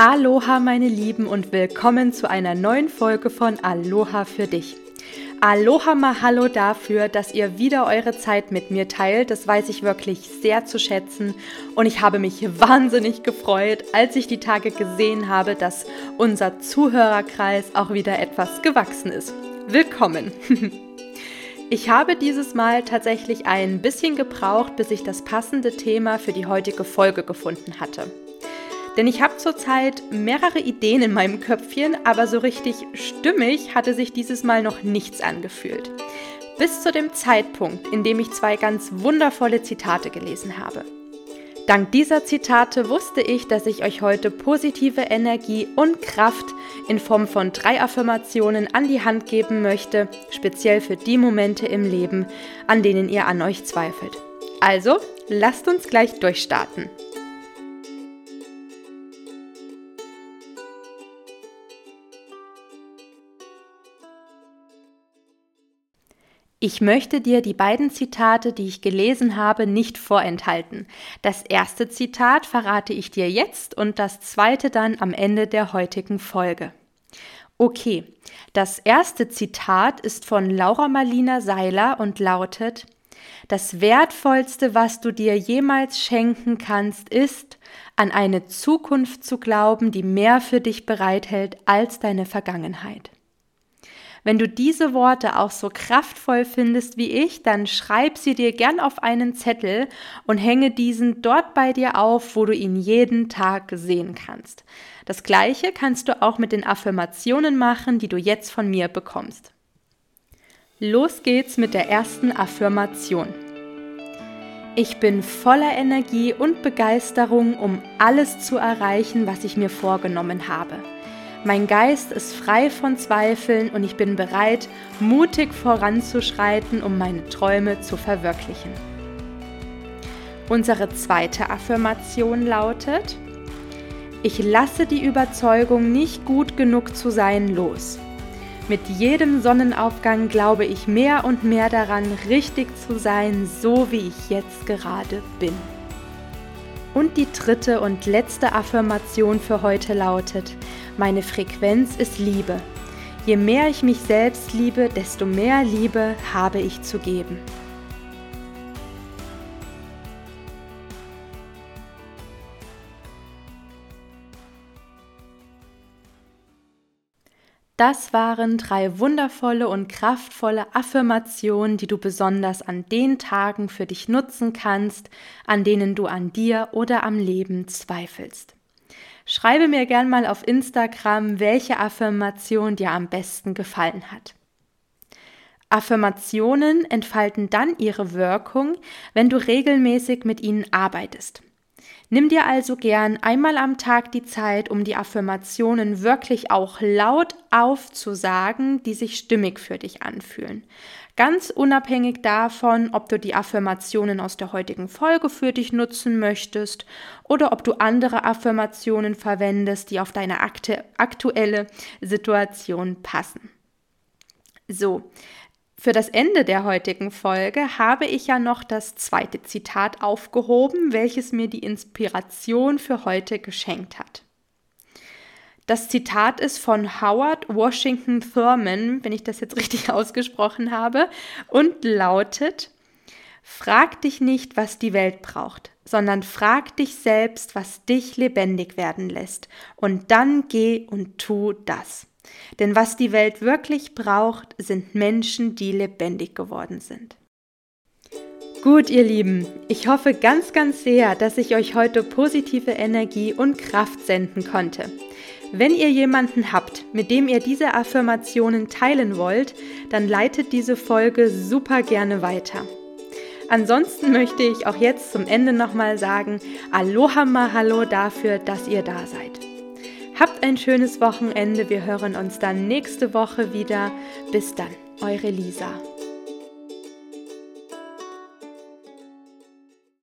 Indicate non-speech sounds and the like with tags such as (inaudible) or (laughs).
Aloha meine Lieben und willkommen zu einer neuen Folge von Aloha für dich. Aloha Mahalo dafür, dass ihr wieder eure Zeit mit mir teilt. Das weiß ich wirklich sehr zu schätzen und ich habe mich wahnsinnig gefreut, als ich die Tage gesehen habe, dass unser Zuhörerkreis auch wieder etwas gewachsen ist. Willkommen! (laughs) Ich habe dieses Mal tatsächlich ein bisschen gebraucht, bis ich das passende Thema für die heutige Folge gefunden hatte. Denn ich habe zurzeit mehrere Ideen in meinem Köpfchen, aber so richtig stimmig hatte sich dieses Mal noch nichts angefühlt. Bis zu dem Zeitpunkt, in dem ich zwei ganz wundervolle Zitate gelesen habe. Dank dieser Zitate wusste ich, dass ich euch heute positive Energie und Kraft in Form von drei Affirmationen an die Hand geben möchte, speziell für die Momente im Leben, an denen ihr an euch zweifelt. Also, lasst uns gleich durchstarten. Ich möchte dir die beiden Zitate, die ich gelesen habe, nicht vorenthalten. Das erste Zitat verrate ich dir jetzt und das zweite dann am Ende der heutigen Folge. Okay, das erste Zitat ist von Laura Marlina Seiler und lautet Das Wertvollste, was du dir jemals schenken kannst, ist, an eine Zukunft zu glauben, die mehr für dich bereithält als deine Vergangenheit. Wenn du diese Worte auch so kraftvoll findest wie ich, dann schreib sie dir gern auf einen Zettel und hänge diesen dort bei dir auf, wo du ihn jeden Tag sehen kannst. Das gleiche kannst du auch mit den Affirmationen machen, die du jetzt von mir bekommst. Los geht's mit der ersten Affirmation. Ich bin voller Energie und Begeisterung, um alles zu erreichen, was ich mir vorgenommen habe. Mein Geist ist frei von Zweifeln und ich bin bereit, mutig voranzuschreiten, um meine Träume zu verwirklichen. Unsere zweite Affirmation lautet, ich lasse die Überzeugung, nicht gut genug zu sein, los. Mit jedem Sonnenaufgang glaube ich mehr und mehr daran, richtig zu sein, so wie ich jetzt gerade bin. Und die dritte und letzte Affirmation für heute lautet, meine Frequenz ist Liebe. Je mehr ich mich selbst liebe, desto mehr Liebe habe ich zu geben. Das waren drei wundervolle und kraftvolle Affirmationen, die du besonders an den Tagen für dich nutzen kannst, an denen du an dir oder am Leben zweifelst. Schreibe mir gern mal auf Instagram, welche Affirmation dir am besten gefallen hat. Affirmationen entfalten dann ihre Wirkung, wenn du regelmäßig mit ihnen arbeitest. Nimm dir also gern einmal am Tag die Zeit, um die Affirmationen wirklich auch laut aufzusagen, die sich stimmig für dich anfühlen. Ganz unabhängig davon, ob du die Affirmationen aus der heutigen Folge für dich nutzen möchtest oder ob du andere Affirmationen verwendest, die auf deine aktuelle Situation passen. So, für das Ende der heutigen Folge habe ich ja noch das zweite Zitat aufgehoben, welches mir die Inspiration für heute geschenkt hat. Das Zitat ist von Howard Washington Thurman, wenn ich das jetzt (laughs) richtig ausgesprochen habe, und lautet, Frag dich nicht, was die Welt braucht, sondern frag dich selbst, was dich lebendig werden lässt, und dann geh und tu das. Denn was die Welt wirklich braucht, sind Menschen, die lebendig geworden sind. Gut, ihr Lieben, ich hoffe ganz, ganz sehr, dass ich euch heute positive Energie und Kraft senden konnte. Wenn ihr jemanden habt, mit dem ihr diese Affirmationen teilen wollt, dann leitet diese Folge super gerne weiter. Ansonsten möchte ich auch jetzt zum Ende nochmal sagen, Aloha Mahalo dafür, dass ihr da seid. Habt ein schönes Wochenende. Wir hören uns dann nächste Woche wieder. Bis dann, eure Lisa.